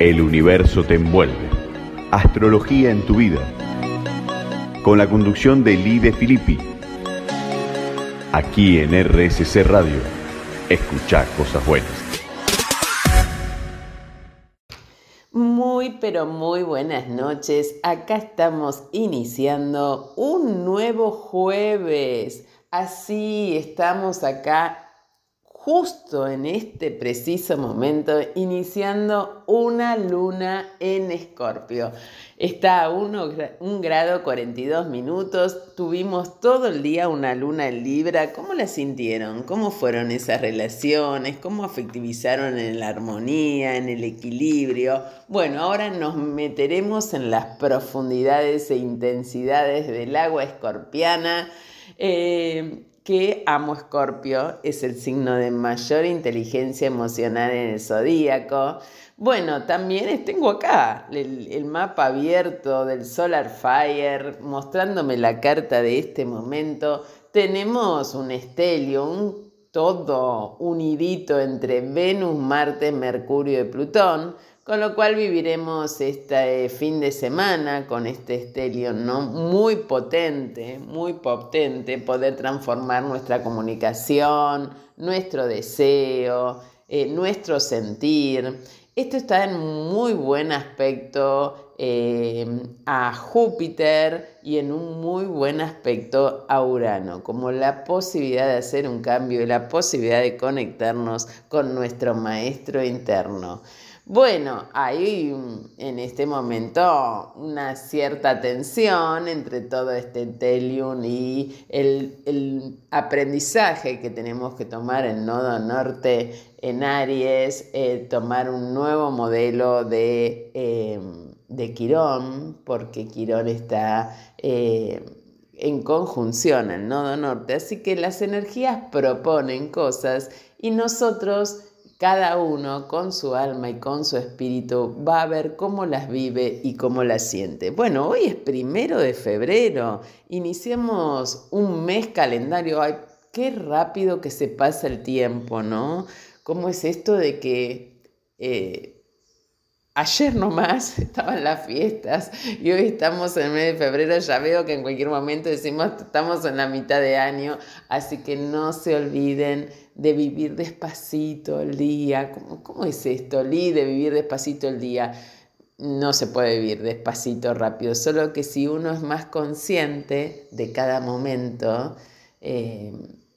El universo te envuelve. Astrología en tu vida. Con la conducción de Lide Filippi. Aquí en RSC Radio. Escucha cosas buenas. Muy, pero muy buenas noches. Acá estamos iniciando un nuevo jueves. Así estamos acá justo en este preciso momento iniciando una luna en Escorpio. Está a 1 grado 42 minutos, tuvimos todo el día una luna en Libra. ¿Cómo la sintieron? ¿Cómo fueron esas relaciones? ¿Cómo afectivizaron en la armonía, en el equilibrio? Bueno, ahora nos meteremos en las profundidades e intensidades del agua escorpiana. Eh, que Amo Escorpio es el signo de mayor inteligencia emocional en el zodíaco. Bueno, también tengo acá el, mapa abierto del Solar Fire mostrándome la carta de este momento. Tenemos un estelio, un todo unidito entre Venus, Marte, Mercurio y Plutón con lo cual viviremos este fin de semana con este estelio ¿no? muy potente, muy potente, poder transformar nuestra comunicación, nuestro deseo, eh, nuestro sentir. Esto está en muy buen aspecto eh, a Júpiter y en un muy buen aspecto a Urano, como la posibilidad de hacer un cambio y la posibilidad de conectarnos con nuestro maestro interno. Bueno, hay en este momento una cierta tensión entre todo este telium y el, aprendizaje que tenemos que tomar en Nodo Norte en Aries, eh, tomar un nuevo modelo de, eh, de Quirón, porque Quirón está eh, en conjunción al Nodo Norte, así que las energías proponen cosas y nosotros cada uno con su alma y con su espíritu va a ver cómo las vive y cómo las siente. Bueno, hoy es primero de febrero, iniciamos un mes calendario. Ay, qué rápido que se pasa el tiempo, ¿no? ¿Cómo es esto de que eh, Ayer nomás estaban las fiestas y hoy estamos en el mes de febrero. Ya veo que en cualquier momento decimos estamos en la mitad de año, así que no se olviden de vivir despacito el día. ¿Cómo, cómo es esto, Lee, de vivir despacito el día? No se puede vivir despacito rápido, solo que si uno es más consciente de cada momento, eh,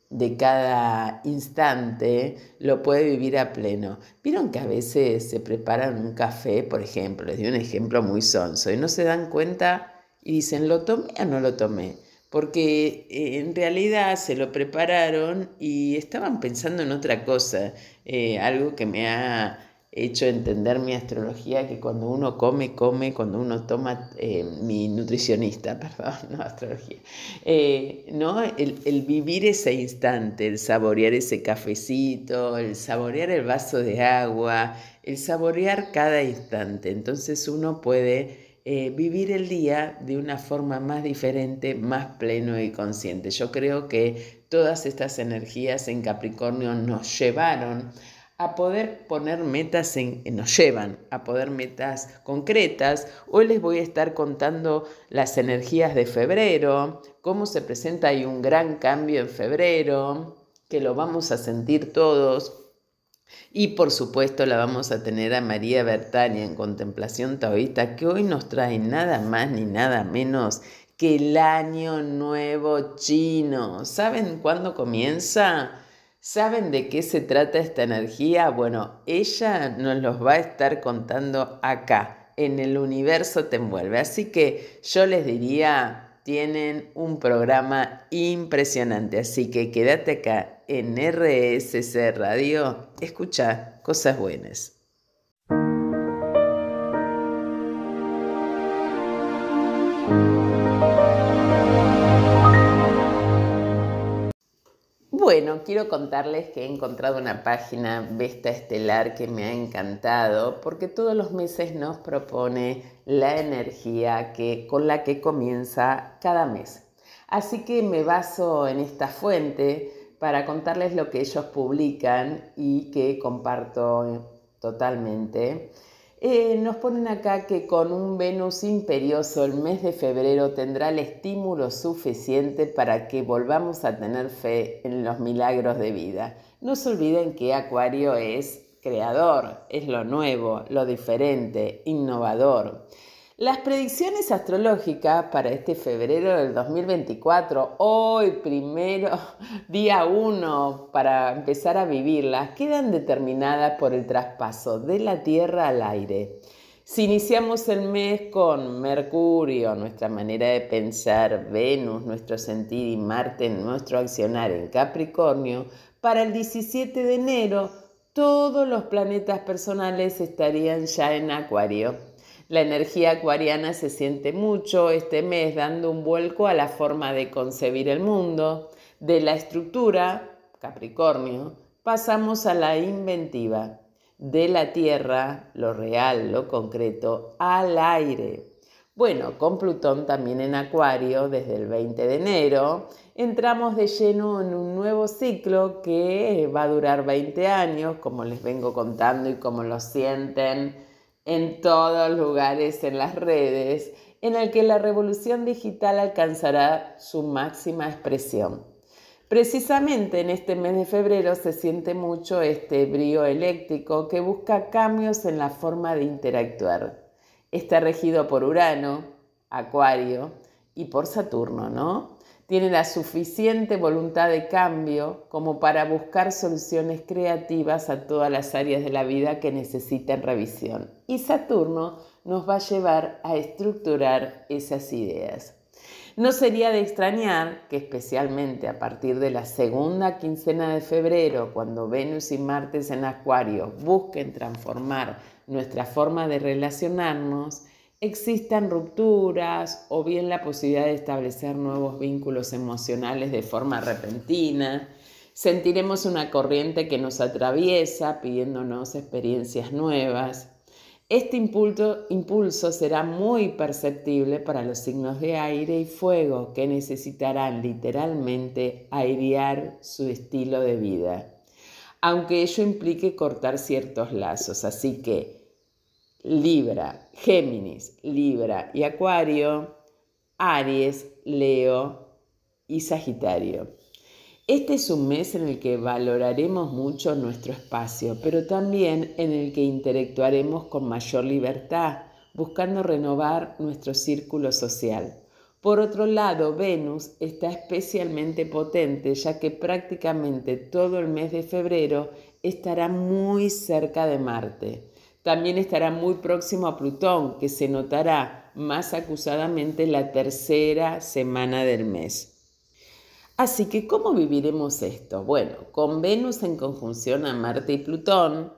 de cada instante lo puede vivir a pleno. Vieron que a veces se preparan un café, por ejemplo, les doy un ejemplo muy sonso, y no se dan cuenta y dicen, ¿lo tomé o no lo tomé? Porque eh, en realidad se lo prepararon y estaban pensando en otra cosa, eh, algo que me ha hecho entender mi astrología que cuando uno come, come, cuando uno toma, eh, mi nutricionista, perdón, no astrología, eh, ¿no? El, vivir ese instante, el saborear ese cafecito, el saborear el vaso de agua, el saborear cada instante. Entonces uno puede eh, vivir el día de una forma más diferente, más pleno y consciente. Yo creo que todas estas energías en Capricornio nos llevaron a poder poner metas en, nos llevan a poder metas concretas. Hoy les voy a estar contando las energías de febrero, cómo se presenta hay un gran cambio en febrero, que lo vamos a sentir todos. Y por supuesto la vamos a tener a María Bertania en Contemplación Taoísta, que hoy nos trae nada más ni nada menos que el año nuevo chino. ¿Saben cuándo comienza? ¿Saben de qué se trata esta energía? Bueno, ella nos los va a estar contando acá, en el universo te envuelve. Así que yo les diría, tienen un programa impresionante. Así que quédate acá en RSC Radio, escucha cosas buenas. Bueno, quiero contarles que he encontrado una página Vesta Estelar que me ha encantado porque todos los meses nos propone la energía que, con la que comienza cada mes. Así que me baso en esta fuente para contarles lo que ellos publican y que comparto totalmente. Eh, nos ponen acá que con un Venus imperioso el mes de febrero tendrá el estímulo suficiente para que volvamos a tener fe en los milagros de vida. No se olviden que Acuario es creador, es lo nuevo, lo diferente, innovador. Las predicciones astrológicas para este febrero del 2024, hoy primero, día 1, para empezar a vivirlas, quedan determinadas por el traspaso de la Tierra al aire. Si iniciamos el mes con Mercurio, nuestra manera de pensar, Venus, nuestro sentir y Marte, nuestro accionar en Capricornio, para el 17 de enero todos los planetas personales estarían ya en Acuario. La energía acuariana se siente mucho este mes dando un vuelco a la forma de concebir el mundo. De la estructura, Capricornio, pasamos a la inventiva. De la tierra, lo real, lo concreto, al aire. Bueno, con Plutón también en Acuario desde el 20 de enero, entramos de lleno en un nuevo ciclo que va a durar 20 años, como les vengo contando y como lo sienten en todos lugares en las redes, en el que la revolución digital alcanzará su máxima expresión. Precisamente en este mes de febrero se siente mucho este brío eléctrico que busca cambios en la forma de interactuar. Está regido por Urano, Acuario y por Saturno, ¿no? Tiene la suficiente voluntad de cambio como para buscar soluciones creativas a todas las áreas de la vida que necesitan revisión. Y Saturno nos va a llevar a estructurar esas ideas. No sería de extrañar que especialmente a partir de la segunda quincena de febrero, cuando Venus y Marte en Acuario busquen transformar nuestra forma de relacionarnos, existan rupturas o bien la posibilidad de establecer nuevos vínculos emocionales de forma repentina. Sentiremos una corriente que nos atraviesa pidiéndonos experiencias nuevas. Este impulso, impulso, será muy perceptible para los signos de aire y fuego que necesitarán literalmente airear su estilo de vida, aunque ello implique cortar ciertos lazos. Así que Libra, Géminis, Libra y Acuario, Aries, Leo y Sagitario. Este es un mes en el que valoraremos mucho nuestro espacio, pero también en el que interactuaremos con mayor libertad, buscando renovar nuestro círculo social. Por otro lado, Venus está especialmente potente ya que prácticamente todo el mes de febrero estará muy cerca de Marte. También estará muy próximo a Plutón, que se notará más acusadamente la tercera semana del mes. Así que, ¿cómo viviremos esto? Bueno, con Venus en conjunción a Marte y Plutón,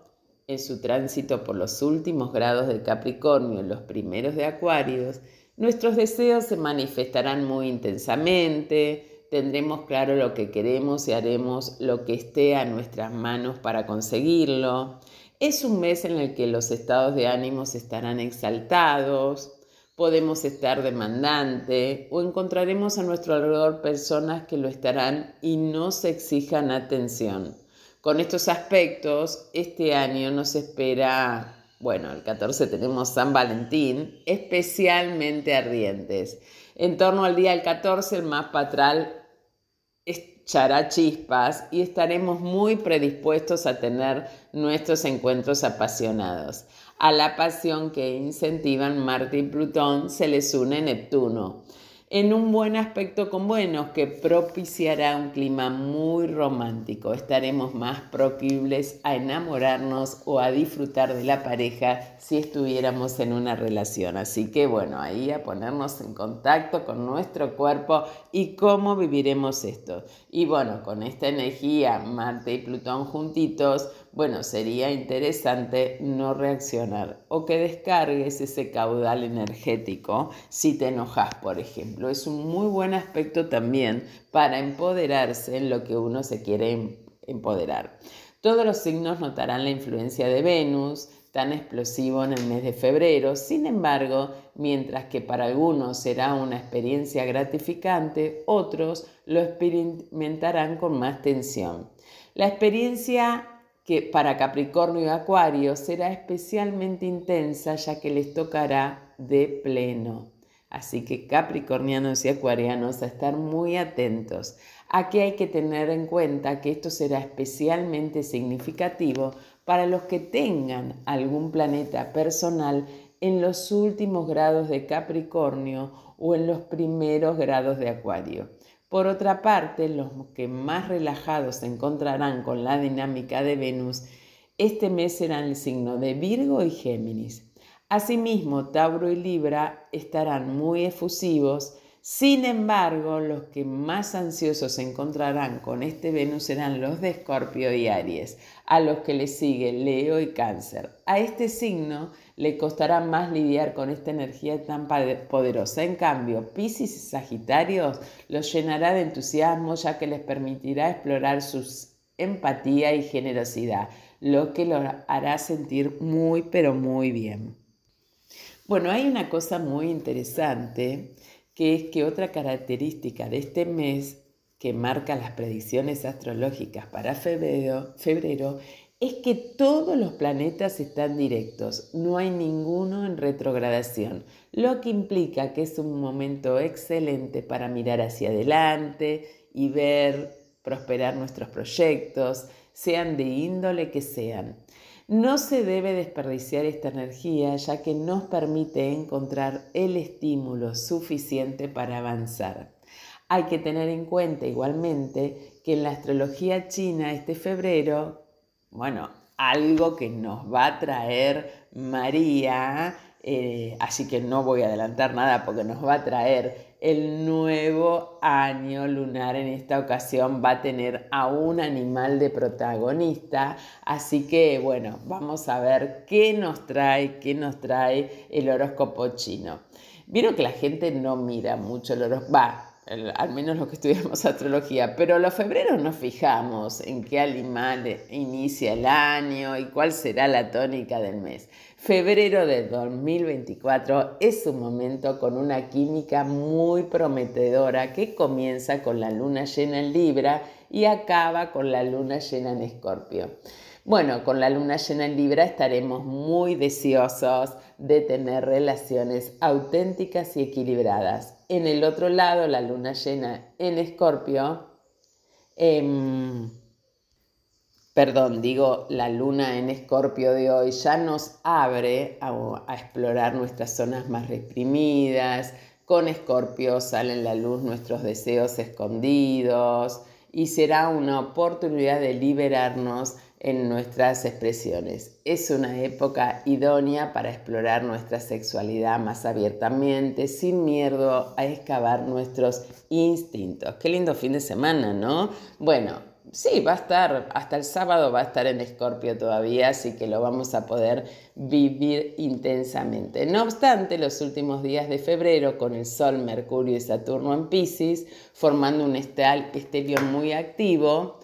en su tránsito por los últimos grados de Capricornio los primeros de Acuarios, nuestros deseos se manifestarán muy intensamente, tendremos claro lo que queremos y haremos lo que esté a nuestras manos para conseguirlo. Es un mes en el que los estados de ánimos estarán exaltados, podemos estar demandante o encontraremos a nuestro alrededor personas que lo estarán y nos exijan atención. Con estos aspectos, este año nos espera, bueno, el 14 tenemos San Valentín, especialmente ardientes. En torno al día del 14, el más patral echará chispas y estaremos muy predispuestos a tener nuestros encuentros apasionados. A la pasión que incentivan Marte y Plutón se les une Neptuno en un buen aspecto con buenos que propiciará un clima muy romántico. Estaremos más proclives a enamorarnos o a disfrutar de la pareja si estuviéramos en una relación. Así que bueno, ahí a ponernos en contacto con nuestro cuerpo y cómo viviremos esto. Y bueno, con esta energía, Marte y Plutón juntitos, bueno, sería interesante no reaccionar o que descargues ese caudal energético si te enojas, por ejemplo. Es un muy buen aspecto también para empoderarse en lo que uno se quiere em-, empoderar. Todos los signos notarán la influencia de Venus, tan explosivo en el mes de febrero. Sin embargo, mientras que para algunos será una experiencia gratificante, otros lo experimentarán con más tensión. La experiencia que para Capricornio y Acuario será especialmente intensa ya que les tocará de pleno. Así que capricornianos y acuarianos a estar muy atentos. Aquí hay que tener en cuenta que esto será especialmente significativo para los que tengan algún planeta personal en los últimos grados de Capricornio o en los primeros grados de Acuario. Por otra parte, los que más relajados se encontrarán con la dinámica de Venus, este mes serán el signo de Virgo y Géminis. Asimismo, Tauro y Libra estarán muy efusivos, sin embargo, los que más ansiosos se encontrarán con este Venus serán los de Escorpio y Aries, a los que le sigue Leo y Cáncer. A este signo le costará más lidiar con esta energía tan poderosa. En cambio, Pisces y Sagitarios los llenará de entusiasmo ya que les permitirá explorar su empatía y generosidad, lo que los hará sentir muy pero muy bien. Bueno, hay una cosa muy interesante que es que otra característica de este mes que marca las predicciones astrológicas para febrero, febrero es que todos los planetas están directos, no hay ninguno en retrogradación, lo que implica que es un momento excelente para mirar hacia adelante y ver prosperar nuestros proyectos, sean de índole que sean. No se debe desperdiciar esta energía ya que nos permite encontrar el estímulo suficiente para avanzar. Hay que tener en cuenta igualmente que en la astrología china este febrero bueno, algo que nos va a traer María, eh, así que no voy a adelantar nada porque nos va a traer el nuevo año lunar. En esta ocasión va a tener a un animal de protagonista, así que bueno, vamos a ver qué nos trae, qué nos trae el horóscopo chino. Vieron que la gente no mira mucho el horóscopo, al menos los que estudiamos astrología, pero los febreros nos fijamos en qué animal inicia el año y cuál será la tónica del mes. Febrero de 2024 es un momento con una química muy prometedora que comienza con la luna llena en Libra y acaba con la luna llena en Escorpio. Bueno, con la luna llena en Libra estaremos muy deseosos de tener relaciones auténticas y equilibradas. En el otro lado, la luna llena en Escorpio, em, perdón, digo, la luna en Escorpio de hoy ya nos abre a, a explorar nuestras zonas más reprimidas. Con Escorpio salen la luz nuestros deseos escondidos y será una oportunidad de liberarnos en nuestras expresiones. Es una época idónea para explorar nuestra sexualidad más abiertamente, sin miedo a excavar nuestros instintos. Qué lindo fin de semana, ¿no? Bueno, sí, va a estar, hasta el sábado va a estar en Escorpio todavía, así que lo vamos a poder vivir intensamente. No obstante, los últimos días de febrero, con el Sol, Mercurio y Saturno en Pisces, formando un estelio muy activo,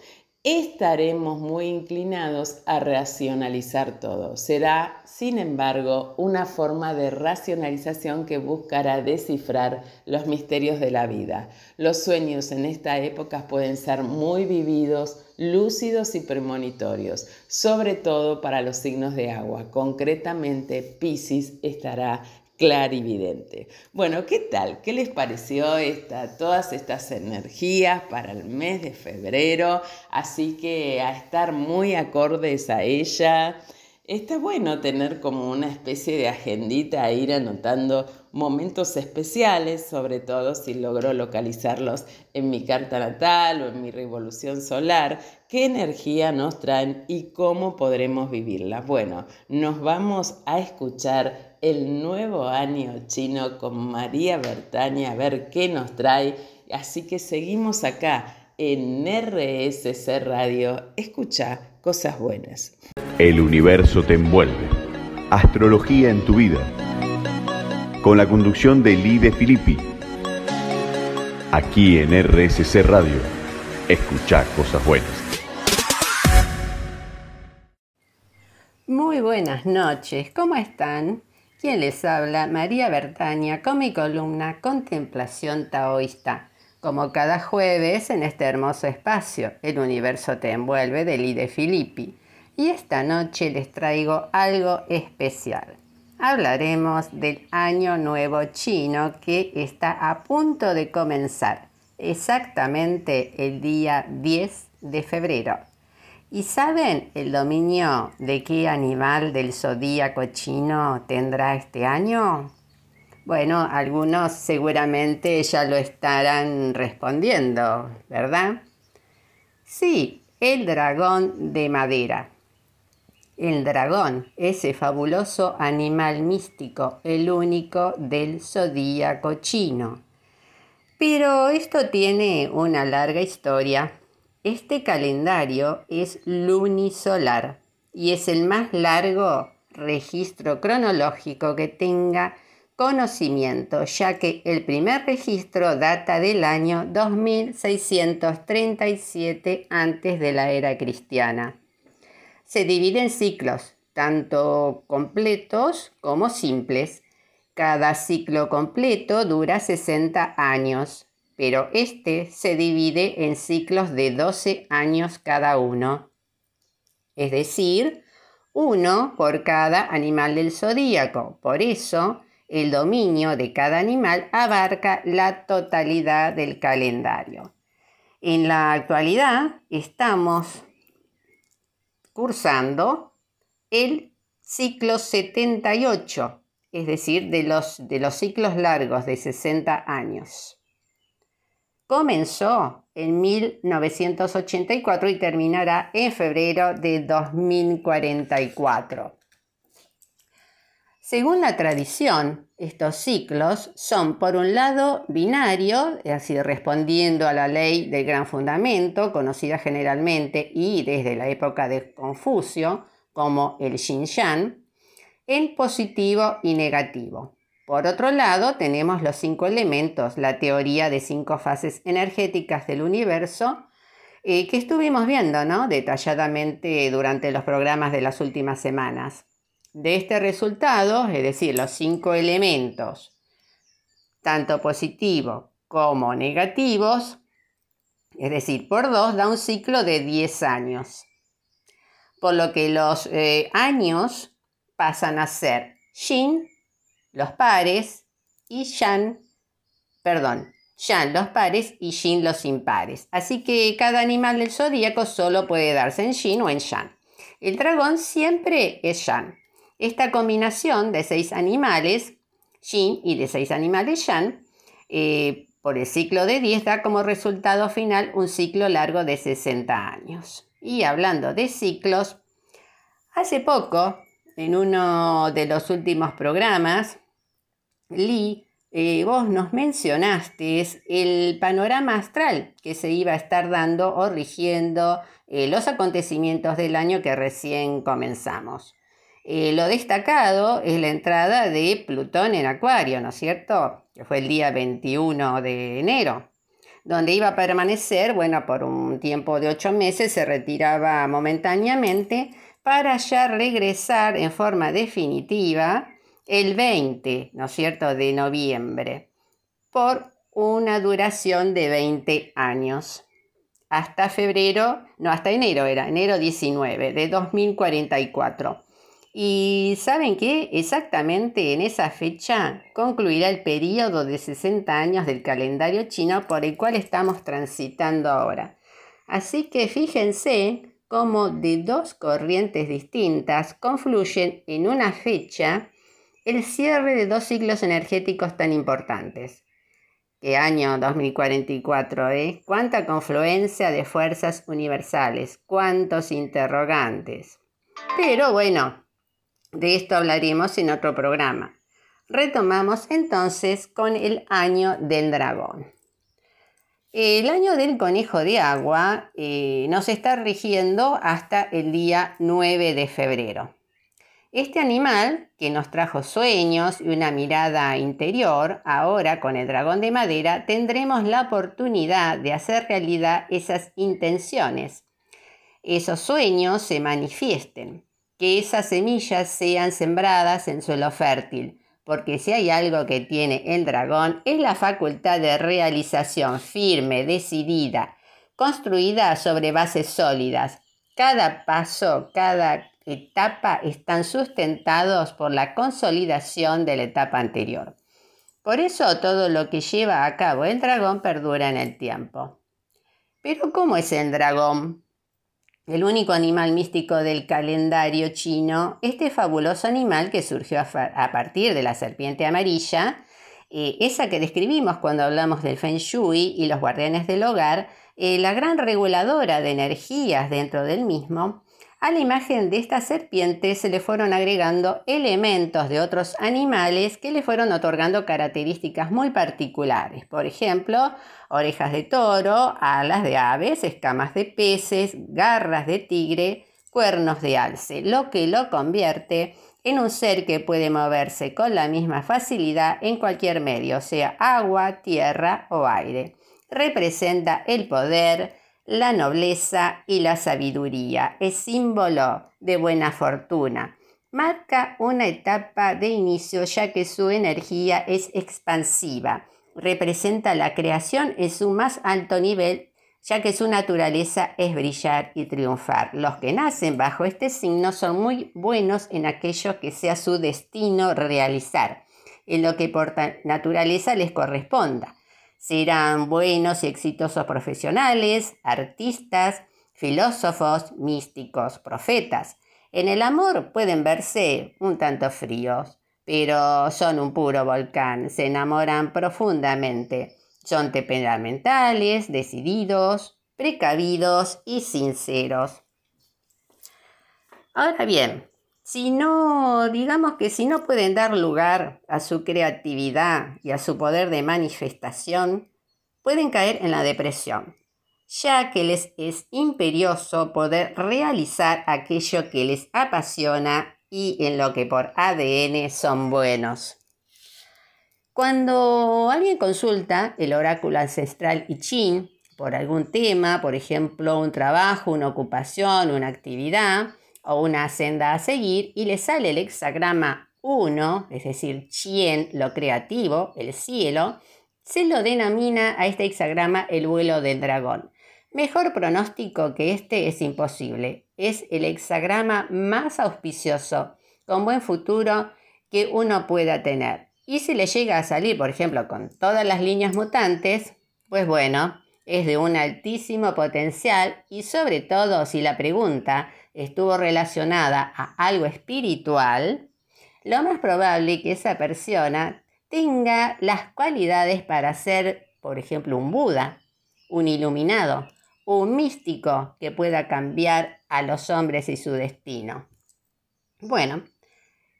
estaremos muy inclinados a racionalizar todo. Será, sin embargo, una forma de racionalización que buscará descifrar los misterios de la vida. Los sueños en esta época pueden ser muy vividos, lúcidos y premonitorios, sobre todo para los signos de agua. Concretamente, Pisces estará clarividente. Bueno, ¿qué tal? ¿Qué les pareció esta, todas estas energías para el mes de febrero? Así que a estar muy acordes a ella. Está bueno tener como una especie de agendita, ir anotando momentos especiales, sobre todo si logro localizarlos en mi carta natal o en mi revolución solar, qué energía nos traen y cómo podremos vivirla. Bueno, nos vamos a escuchar el nuevo año chino con María Bertania a ver qué nos trae. Así que seguimos acá en RSC Radio. Escucha cosas buenas. El universo te envuelve. Astrología en tu vida. Con la conducción de Lide Filippi. Aquí en RSC Radio. Escucha cosas buenas. Muy buenas noches, ¿cómo están? Quien les habla, María Bertania, con mi columna Contemplación Taoísta. Como cada jueves en este hermoso espacio, El universo te envuelve de Lide Filippi. Y esta noche les traigo algo especial. Hablaremos del Año Nuevo Chino que está a punto de comenzar, exactamente el día 10 de febrero. ¿Y saben el dominio de qué animal del zodíaco chino tendrá este año? Bueno, algunos seguramente ya lo estarán respondiendo, ¿verdad? Sí, el dragón de madera. El dragón, ese fabuloso animal místico, el único del zodíaco chino. Pero esto tiene una larga historia este calendario es lunisolar y es el más largo registro cronológico que tenga conocimiento, ya que el primer registro data del año 2637 antes de la era cristiana. Se divide en ciclos, tanto completos como simples. Cada ciclo completo dura 60 años pero este se divide en ciclos de 12 años cada uno, es decir, uno por cada animal del zodíaco. Por eso, el dominio de cada animal abarca la totalidad del calendario. En la actualidad estamos cursando el ciclo 78, es decir, de los, de los ciclos largos de 60 años. Comenzó en 1984 y terminará en febrero de 2044. Según la tradición, estos ciclos son, por un lado, binarios, así respondiendo a la ley del gran fundamento, conocida generalmente y desde la época de Confucio como el Xinjiang, en positivo y negativo. Por otro lado, tenemos los cinco elementos, la teoría de cinco fases energéticas del universo, eh, que estuvimos viendo detalladamente durante los programas de las últimas semanas. De este resultado, es decir, los cinco elementos, tanto positivos como negativos, es decir, por dos, da un ciclo de 10 años. Por lo que los eh, años pasan a ser yin los pares y Yan, perdón, Yan los pares y Yin los impares. Así que cada animal del zodíaco solo puede darse en Yin o en Yan. El dragón siempre es Yan. Esta combinación de seis animales, Yin y de seis animales Yan, eh, por el ciclo de 10 da como resultado final un ciclo largo de 60 años. Y hablando de ciclos, hace poco, en uno de los últimos programas, Lee, eh, vos nos mencionaste el panorama astral que se iba a estar dando o rigiendo eh, los acontecimientos del año que recién comenzamos. Eh, lo destacado es la entrada de Plutón en Acuario, ¿no es cierto? Que fue el día 21 de enero, donde iba a permanecer, bueno, por un tiempo de ocho meses, se retiraba momentáneamente para ya regresar en forma definitiva el 20, ¿no es cierto?, de noviembre, por una duración de 20 años. Hasta febrero, no, hasta enero era, enero 19 de 2044. Y ¿saben qué? Exactamente en esa fecha concluirá el periodo de 60 años del calendario chino por el cual estamos transitando ahora. Así que fíjense cómo de dos corrientes distintas confluyen en una fecha el cierre de dos ciclos energéticos tan importantes. ¿Qué año 2044, eh? ¿Cuánta confluencia de fuerzas universales? ¿Cuántos interrogantes? Pero bueno, de esto hablaremos en otro programa. Retomamos entonces con el año del dragón. El año del conejo de agua eh, nos está rigiendo hasta el día 9 de febrero. Este animal, que nos trajo sueños y una mirada interior, ahora con el dragón de madera tendremos la oportunidad de hacer realidad esas intenciones. Esos sueños se manifiesten, que esas semillas sean sembradas en suelo fértil, porque si hay algo que tiene el dragón es la facultad de realización firme, decidida, construida sobre bases sólidas, Cada paso, cada etapa están sustentados por la consolidación de la etapa anterior. Por eso todo lo que lleva a cabo el dragón perdura en el tiempo. Pero ¿cómo es el dragón? El único animal místico del calendario chino, este fabuloso animal que surgió a, partir de la serpiente amarilla, eh, esa que describimos cuando hablamos del Feng Shui y los guardianes del hogar, eh, la gran reguladora de energías dentro del mismo, a la imagen de esta serpiente se le fueron agregando elementos de otros animales que le fueron otorgando características muy particulares. Por ejemplo, orejas de toro, alas de aves, escamas de peces, garras de tigre, cuernos de alce, lo que lo convierte en un ser que puede moverse con la misma facilidad en cualquier medio, sea agua, tierra o aire. Representa el poder, la nobleza y la sabiduría. Es símbolo de buena fortuna. Marca una etapa de inicio ya que su energía es expansiva. Representa la creación en su más alto nivel ya que su naturaleza es brillar y triunfar. Los que nacen bajo este signo son muy buenos en aquello que sea su destino realizar, en lo que por naturaleza les corresponda. Serán buenos y exitosos profesionales, artistas, filósofos, místicos, profetas. En el amor pueden verse un tanto fríos, pero son un puro volcán, se enamoran profundamente. Son temperamentales, decididos, precavidos y sinceros. Ahora bien, si no, digamos que si no pueden dar lugar a su creatividad y a su poder de manifestación, pueden caer en la depresión, ya que les es imperioso poder realizar aquello que les apasiona y en lo que por ADN son buenos. Cuando alguien consulta el oráculo ancestral I Ching por algún tema, por ejemplo, un trabajo, una ocupación, una actividad, o una senda a seguir y le sale el hexagrama 1, es decir, Chien, lo creativo, el cielo, se lo denomina a este hexagrama el vuelo del dragón. Mejor pronóstico que este es imposible. Es el hexagrama más auspicioso, con buen futuro que uno pueda tener. Y si le llega a salir, por ejemplo, con todas las líneas mutantes, pues bueno, es de un altísimo potencial y sobre todo si la pregunta estuvo relacionada a algo espiritual, lo más probable que esa persona tenga las cualidades para ser, por ejemplo, un Buda, un iluminado, un místico que pueda cambiar a los hombres y su destino. Bueno,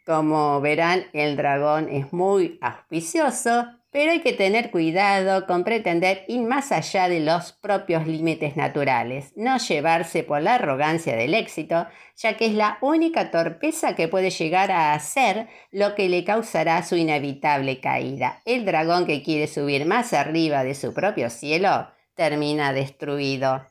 como verán, el dragón es muy auspicioso pero hay que tener cuidado con pretender ir más allá de los propios límites naturales, no llevarse por la arrogancia del éxito, ya que es la única torpeza que puede llegar a hacer lo que le causará su inevitable caída. El dragón que quiere subir más arriba de su propio cielo termina destruido.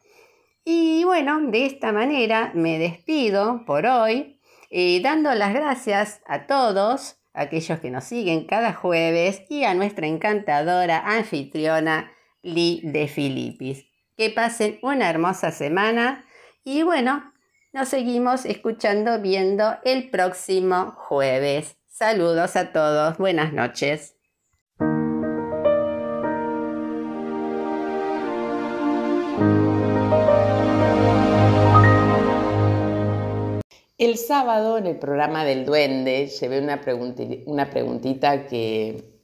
Y bueno, de esta manera me despido por hoy, eh, dando las gracias a todos aquellos que nos siguen cada jueves y a nuestra encantadora anfitriona Lee de Filipis. Que pasen una hermosa semana y bueno, nos seguimos escuchando viendo el próximo jueves. Saludos a todos, buenas noches. El sábado en el programa del Duende llevé una, una preguntita que,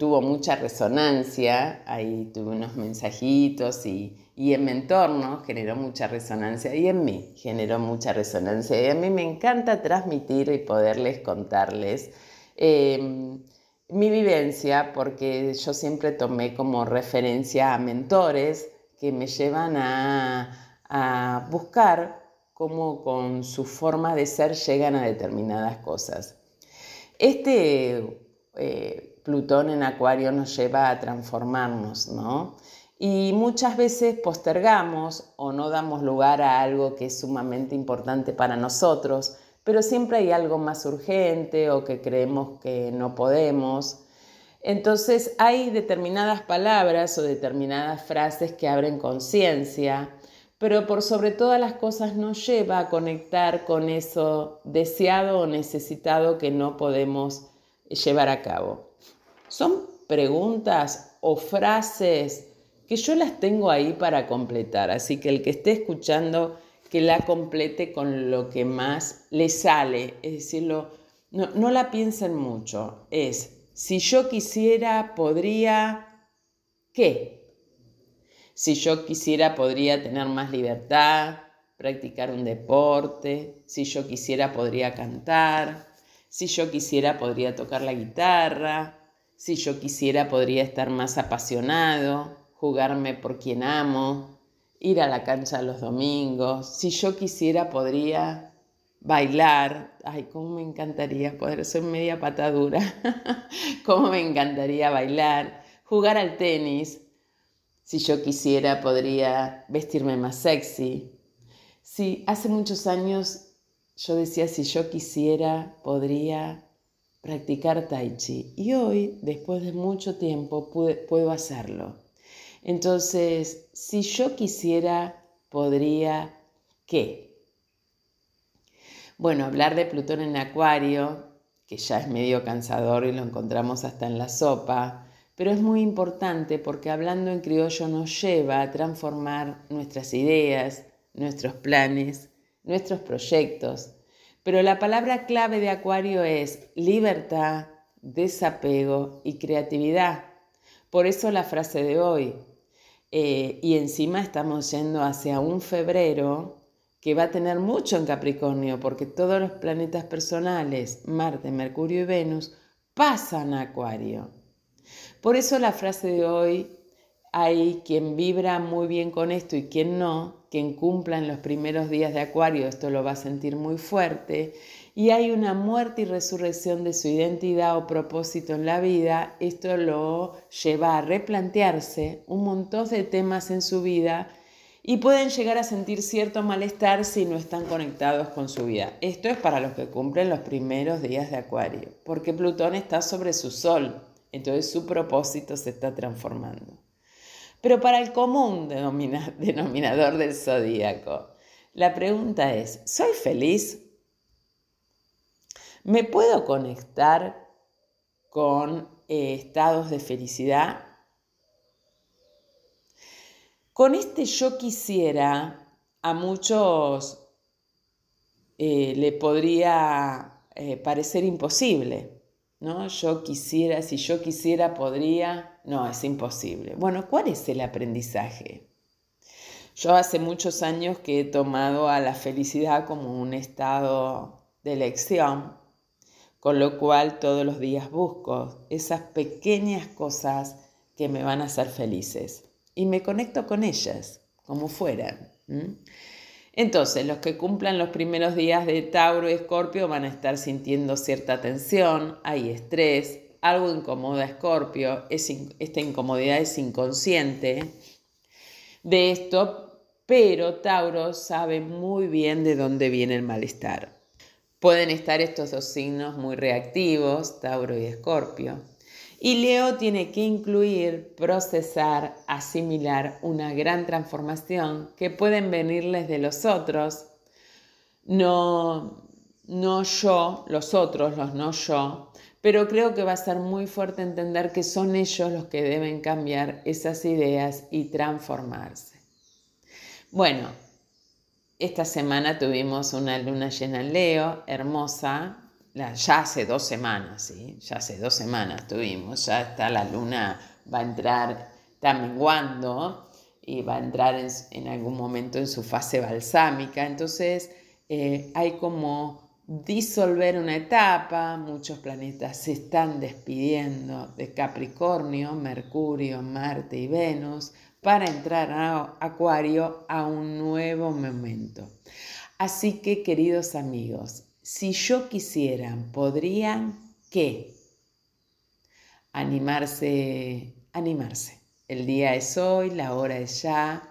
tuvo mucha resonancia, ahí tuve unos mensajitos y, en mi entorno generó mucha resonancia y en mí generó mucha resonancia. Y a mí me encanta transmitir y poderles contarles em, mi vivencia porque yo siempre tomé como referencia a mentores que me llevan a, a buscar cómo con su forma de ser llegan a determinadas cosas. Este eh, Plutón en Acuario nos lleva a transformarnos, ¿no? Y muchas veces postergamos o no damos lugar a algo que es sumamente importante para nosotros, pero siempre hay algo más urgente o que creemos que no podemos. Entonces hay determinadas palabras o determinadas frases que abren conciencia pero por sobre todas las cosas nos lleva a conectar con eso deseado o necesitado que no podemos llevar a cabo. Son preguntas o frases que yo las tengo ahí para completar, así que el que esté escuchando que la complete con lo que más le sale, es decir, no, no la piensen mucho, es si yo quisiera, podría, ¿qué? Si yo quisiera, podría tener más libertad, practicar un deporte, si yo quisiera, podría cantar, si yo quisiera, podría tocar la guitarra, si yo quisiera, podría estar más apasionado, jugarme por quien amo, ir a la cancha los domingos. Si yo quisiera, podría bailar. Ay, cómo me encantaría poder ser media patadura. cómo me encantaría bailar. Jugar al tenis. Si yo quisiera, podría vestirme más sexy. Si hace muchos años yo decía, si yo quisiera, podría practicar tai chi. Y hoy, después de mucho tiempo, puedo hacerlo. Entonces, si yo quisiera, podría, ¿qué? Bueno, hablar de Plutón en Acuario, que ya es medio cansador y lo encontramos hasta en la sopa, pero es muy importante porque hablando en criollo nos lleva a transformar nuestras ideas, nuestros planes, nuestros proyectos. Pero la palabra clave de Acuario es libertad, desapego y creatividad. Por eso la frase de hoy, eh, y encima estamos yendo hacia un febrero que va a tener mucho en Capricornio, porque todos los planetas personales, Marte, Mercurio y Venus, pasan a Acuario. Por eso la frase de hoy, hay quien vibra muy bien con esto y quien no, quien cumpla en los primeros días de Acuario, esto lo va a sentir muy fuerte, y hay una muerte y resurrección de su identidad o propósito en la vida, esto lo lleva a replantearse un montón de temas en su vida y pueden llegar a sentir cierto malestar si no están conectados con su vida. Esto es para los que cumplen los primeros días de Acuario, porque Plutón está sobre su Sol, entonces su propósito se está transformando. Pero para el común denominador del zodíaco, la pregunta es, ¿soy feliz? ¿Me puedo conectar con eh, estados de felicidad? Con este yo quisiera, a muchos eh, le podría eh, parecer imposible, ¿no? Yo quisiera, si yo quisiera, podría, no, es imposible. Bueno, ¿cuál es el aprendizaje? Yo hace muchos años que he tomado a la felicidad como un estado de elección con lo cual todos los días busco esas pequeñas cosas que me van a hacer felices y me conecto con ellas, como fueran. Entonces, los que cumplan los primeros días de Tauro y Escorpio van a estar sintiendo cierta tensión, hay estrés, algo incomoda a Escorpio, esta incomodidad es inconsciente de esto, pero Tauro sabe muy bien de dónde viene el malestar. Pueden estar estos dos signos muy reactivos, Tauro y Escorpio. Y Leo tiene que incluir, procesar, asimilar una gran transformación que pueden venirles de los otros, no, no yo, los otros, los no yo, pero creo que va a ser muy fuerte entender que son ellos los que deben cambiar esas ideas y transformarse. Bueno, esta semana tuvimos una luna llena en Leo, hermosa, ya hace dos semanas, ¿sí? Ya hace dos semanas tuvimos, ya está la luna, va a entrar, está y va a entrar en, algún momento en su fase balsámica, entonces eh, hay como disolver una etapa, muchos planetas se están despidiendo de Capricornio, Mercurio, Marte y Venus, para entrar a Acuario a un nuevo momento. Así que, queridos amigos, si yo quisiera, podrían qué? Animarse, animarse. El día es hoy, la hora es ya.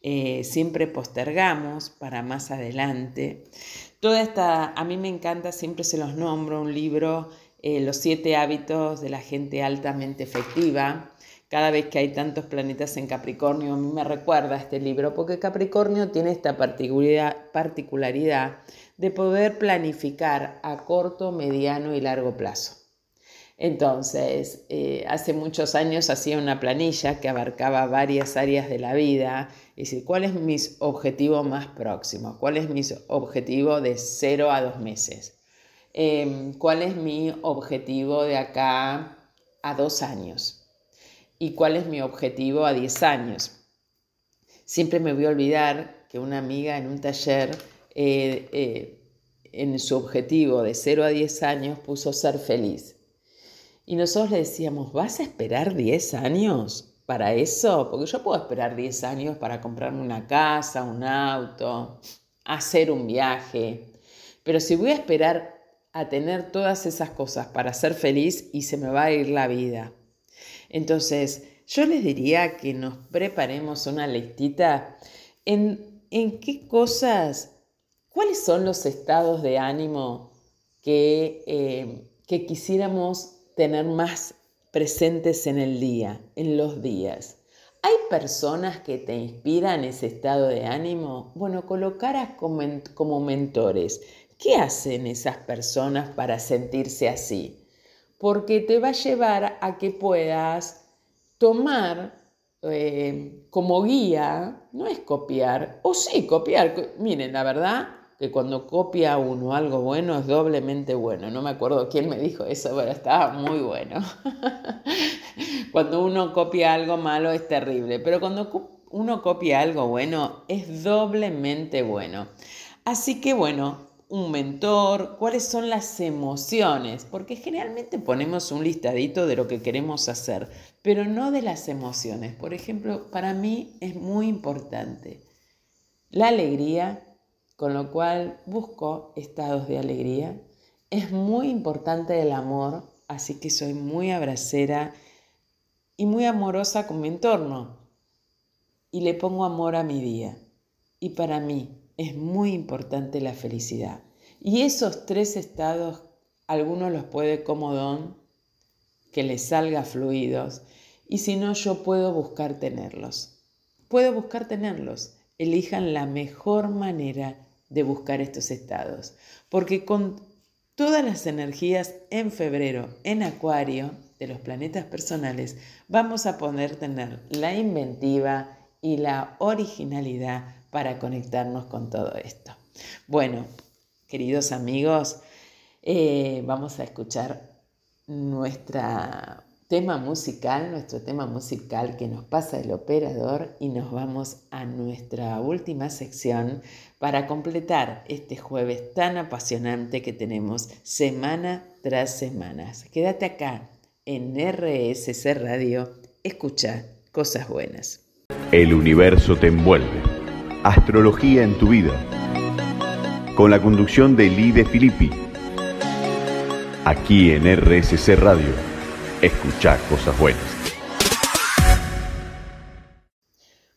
Eh, siempre postergamos para más adelante. Toda esta, a mí me encanta, siempre se los nombro, un libro, eh, Los siete hábitos de la gente altamente efectiva, cada vez que hay tantos planetas en Capricornio, a mí me recuerda este libro, porque Capricornio tiene esta particularidad de poder planificar a corto, mediano y largo plazo. Entonces, eh, hace muchos años hacía una planilla que abarcaba varias áreas de la vida, y decir, ¿cuál es mi objetivo más próximo? ¿Cuál es mi objetivo de 0 a 2 meses? Em, ¿Cuál es mi objetivo de acá a 2 años? Y cuál es mi objetivo a 10 años. Siempre me voy a olvidar que una amiga en un taller, eh, eh, en su objetivo de 0 a 10 años, puso ser feliz. Y nosotros le decíamos, ¿vas a esperar 10 años para eso? Porque yo puedo esperar 10 años para comprarme una casa, un auto, hacer un viaje. Pero si voy a esperar a tener todas esas cosas para ser feliz y se me va a ir la vida. Entonces, yo les diría que nos preparemos una listita en, qué cosas, cuáles son los estados de ánimo que, eh, que quisiéramos tener más presentes en el día, en los días. ¿Hay personas que te inspiran ese estado de ánimo? Bueno, colocar como mentores. ¿Qué hacen esas personas para sentirse así? Porque te va a llevar a que puedas tomar eh, como guía, no es copiar, o sí copiar, miren, la verdad que cuando copia uno algo bueno es doblemente bueno. No me acuerdo quién me dijo eso, pero estaba muy bueno. cuando uno copia algo malo es terrible, pero cuando uno copia algo bueno es doblemente bueno. Así que bueno, un mentor, cuáles son las emociones, porque generalmente ponemos un listadito de lo que queremos hacer, pero no de las emociones. Por ejemplo, para mí es muy importante la alegría, con lo cual busco estados de alegría. Es muy importante el amor, así que soy muy abracera y muy amorosa con mi entorno. Y le pongo amor a mi día. Y para mí, es muy importante la felicidad. Y esos tres estados, algunos los puede como don, que les salga fluidos, y si no, yo puedo buscar tenerlos. Puedo buscar tenerlos. Elijan la mejor manera de buscar estos estados, porque con todas las energías en febrero, en Acuario, de los planetas personales, vamos a poder tener la inventiva y la originalidad para conectarnos con todo esto. Bueno, queridos amigos, eh, vamos a escuchar nuestro tema musical, nuestro tema musical que nos pasa el operador y nos vamos a nuestra última sección para completar este jueves tan apasionante que tenemos semana tras semana. Quédate acá en RSC Radio, escucha cosas buenas. El universo te envuelve. Astrología en tu vida. Con la conducción de Lide Filippi. Aquí en RSC Radio. Escucha cosas buenas.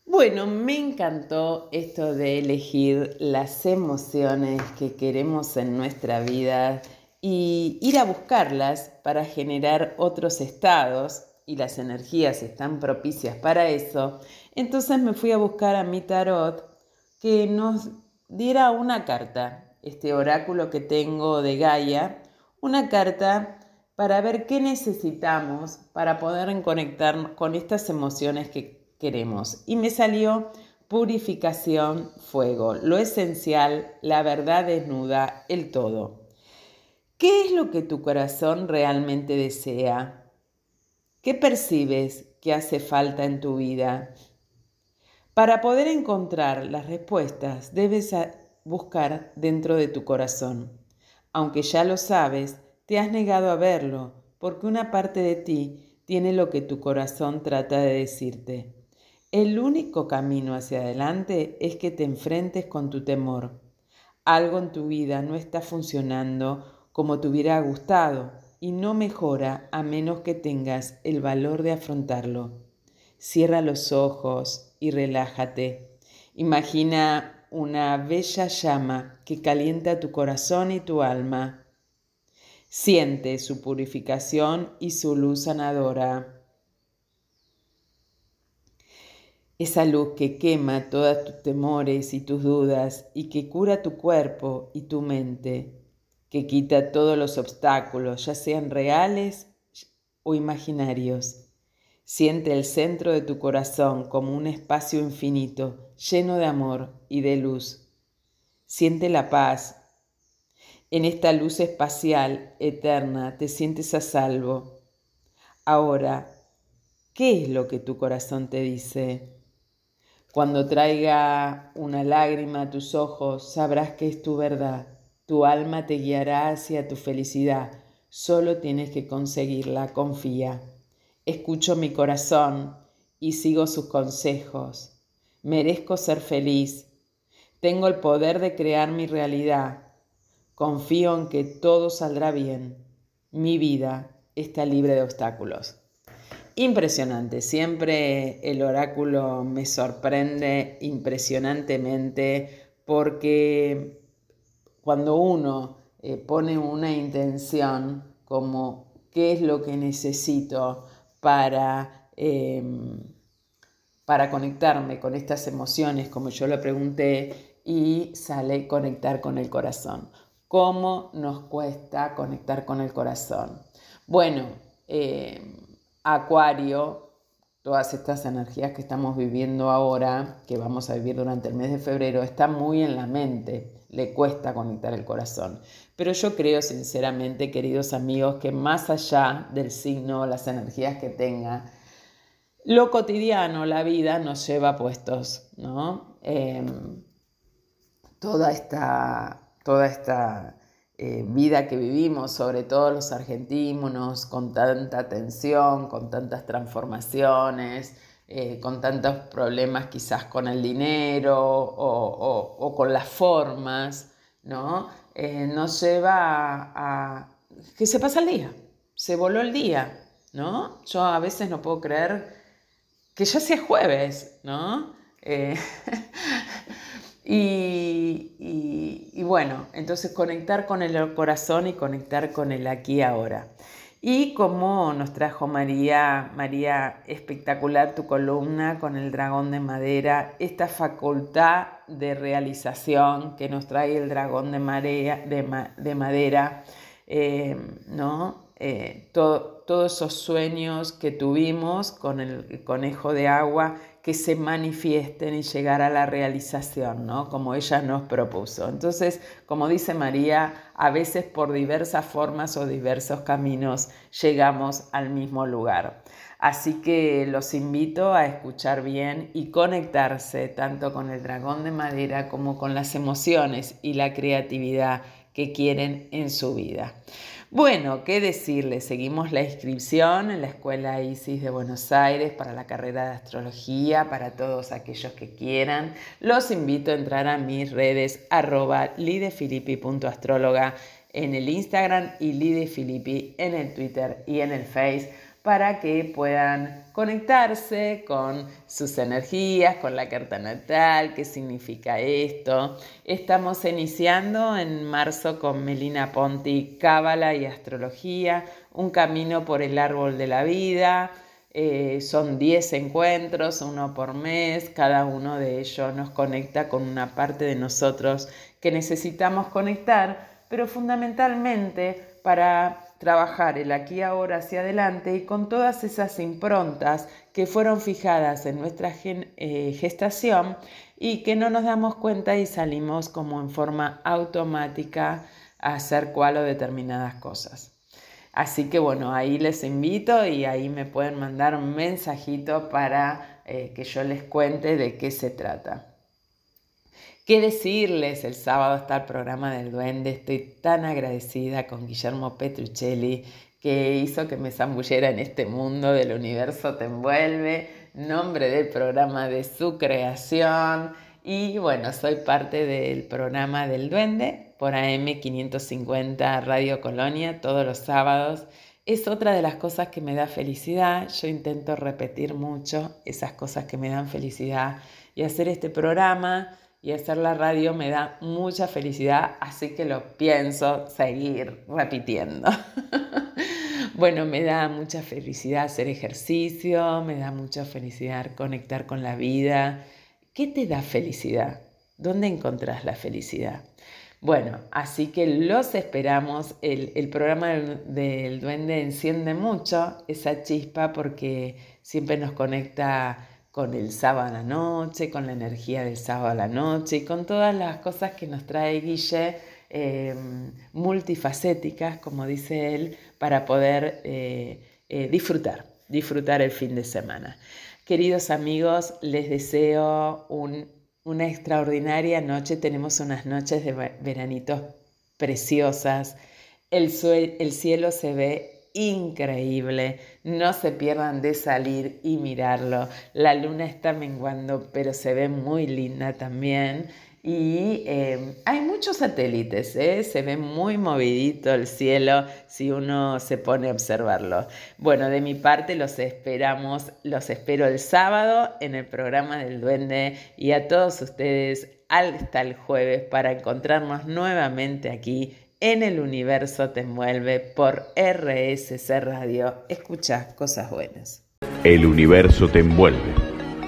Bueno, me encantó esto de elegir las emociones que queremos en nuestra vida y ir a buscarlas para generar otros estados y las energías están propicias para eso, entonces me fui a buscar a mi tarot que nos diera una carta, este oráculo que tengo de Gaia, una carta para ver qué necesitamos para poder conectar con estas emociones que queremos. Y me salió purificación, fuego, lo esencial, la verdad desnuda, el todo. ¿Qué es lo que tu corazón realmente desea? ¿Qué percibes que hace falta en tu vida? Para poder encontrar las respuestas debes buscar dentro de tu corazón. Aunque ya lo sabes, te has negado a verlo porque una parte de ti tiene lo que tu corazón trata de decirte. El único camino hacia adelante es que te enfrentes con tu temor. Algo en tu vida no está funcionando como te hubiera gustado y no mejora a menos que tengas el valor de afrontarlo. Cierra los ojos y relájate. Imagina una bella llama que calienta tu corazón y tu alma. Siente su purificación y su luz sanadora. esa luz que quema todos tus temores y tus dudas y que cura tu cuerpo y tu mente, que quita todos los obstáculos, ya sean reales o imaginarios. Siente el centro de tu corazón como un espacio infinito, lleno de amor y de luz. Siente la paz. En esta luz espacial eterna te sientes a salvo. Ahora, ¿qué es lo que tu corazón te dice? Cuando traiga una lágrima a tus ojos, sabrás que es tu verdad. Tu alma te guiará hacia tu felicidad. Solo tienes que conseguirla. Confía. Escucho mi corazón y sigo sus consejos. Merezco ser feliz. Tengo el poder de crear mi realidad. Confío en que todo saldrá bien. Mi vida está libre de obstáculos. Impresionante, siempre el oráculo me sorprende impresionantemente porque cuando uno eh, pone una intención como qué es lo que necesito para, em, para conectarme con estas emociones, como yo lo pregunté, y sale conectar con el corazón. ¿Cómo nos cuesta conectar con el corazón? Bueno, em, Acuario, todas estas energías que estamos viviendo ahora, que vamos a vivir durante el mes de febrero, están muy en la mente, le cuesta conectar el corazón. Pero yo creo sinceramente, queridos amigos, que más allá del signo, las energías que tenga, lo cotidiano, la vida nos lleva puestos, ¿no? Em, toda esta, toda esta eh, vida que vivimos, sobre todo los argentinos, con tanta tensión, con tantas transformaciones, eh, con tantos problemas quizás con el dinero o, con las formas, ¿no? Eh, nos lleva a, que se pasa el día, se voló el día, ¿no? Yo a veces no puedo creer que ya sea jueves, ¿no? Y, bueno, entonces conectar con el corazón y conectar con el aquí y ahora. Y como nos trajo María, María, espectacular tu columna con el dragón de madera, esta facultad de realización que nos trae el dragón de, de, madera, eh, ¿no? Eh, todos esos sueños que tuvimos con el conejo de agua que se manifiesten y llegar a la realización, ¿no? Como ella nos propuso. Entonces, como dice María, a veces por diversas formas o diversos caminos llegamos al mismo lugar. Así que los invito a escuchar bien y conectarse tanto con el dragón de madera como con las emociones y la creatividad que quieren en su vida. Bueno, ¿qué decirles? Seguimos la inscripción en la Escuela ISIS de Buenos Aires para la carrera de astrología, para todos aquellos que quieran. Los invito a entrar a mis redes arroba lidefilippi.astróloga en el Instagram y lidefilippi en el Twitter y en el Face para que puedan conectarse con sus energías, con la carta natal, qué significa esto. Estamos iniciando en marzo con Melina Ponti Cábala y Astrología, un camino por el árbol de la vida. Eh, son 10 encuentros, uno por mes, cada uno de ellos nos conecta con una parte de nosotros que necesitamos conectar, pero fundamentalmente para trabajar el aquí ahora hacia adelante y con todas esas improntas que fueron fijadas en nuestra eh, gestación y que no nos damos cuenta y salimos como en forma automática a hacer cual o determinadas cosas. Así que bueno, ahí les invito y ahí me pueden mandar un mensajito para eh, que yo les cuente de qué se trata. ¿Qué decirles? El sábado está el programa del Duende. Estoy tan agradecida con Guillermo Petruccelli que hizo que me zambullera en este mundo del universo te envuelve, nombre del programa de su creación. Y bueno, soy parte del programa del Duende por AM550 Radio Colonia todos los sábados. Es otra de las cosas que me da felicidad. Yo intento repetir mucho esas cosas que me dan felicidad y hacer este programa y hacer la radio me da mucha felicidad, así que lo pienso seguir repitiendo. Bueno, me da mucha felicidad hacer ejercicio, me da mucha felicidad conectar con la vida. ¿Qué te da felicidad? ¿Dónde encontrás la felicidad? Bueno, así que los esperamos. El, programa del, duende enciende mucho esa chispa porque siempre nos conecta con el sábado a la noche, con la energía del sábado a la noche y con todas las cosas que nos trae Guille, em, multifacéticas, como dice él, para poder eh, eh, disfrutar, disfrutar el fin de semana. Queridos amigos, les deseo un una extraordinaria noche. Tenemos unas noches de veranitos preciosas. El, el cielo se ve increíble. No se pierdan de salir y mirarlo. La luna está menguando, pero se ve muy linda también. Y em, hay muchos satélites, ¿eh? se ve muy movidito el cielo si uno se pone a observarlo. Bueno, de mi parte los esperamos, los espero el sábado en el programa del duende y a todos ustedes hasta el jueves para encontrarnos nuevamente aquí en el universo te envuelve por RSC Radio. Escucha cosas buenas. El universo te envuelve.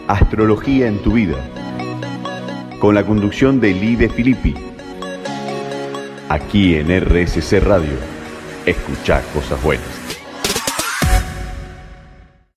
Astrología en tu vida con la conducción de Lide Filippi. Aquí en RSC Radio, escucha cosas buenas.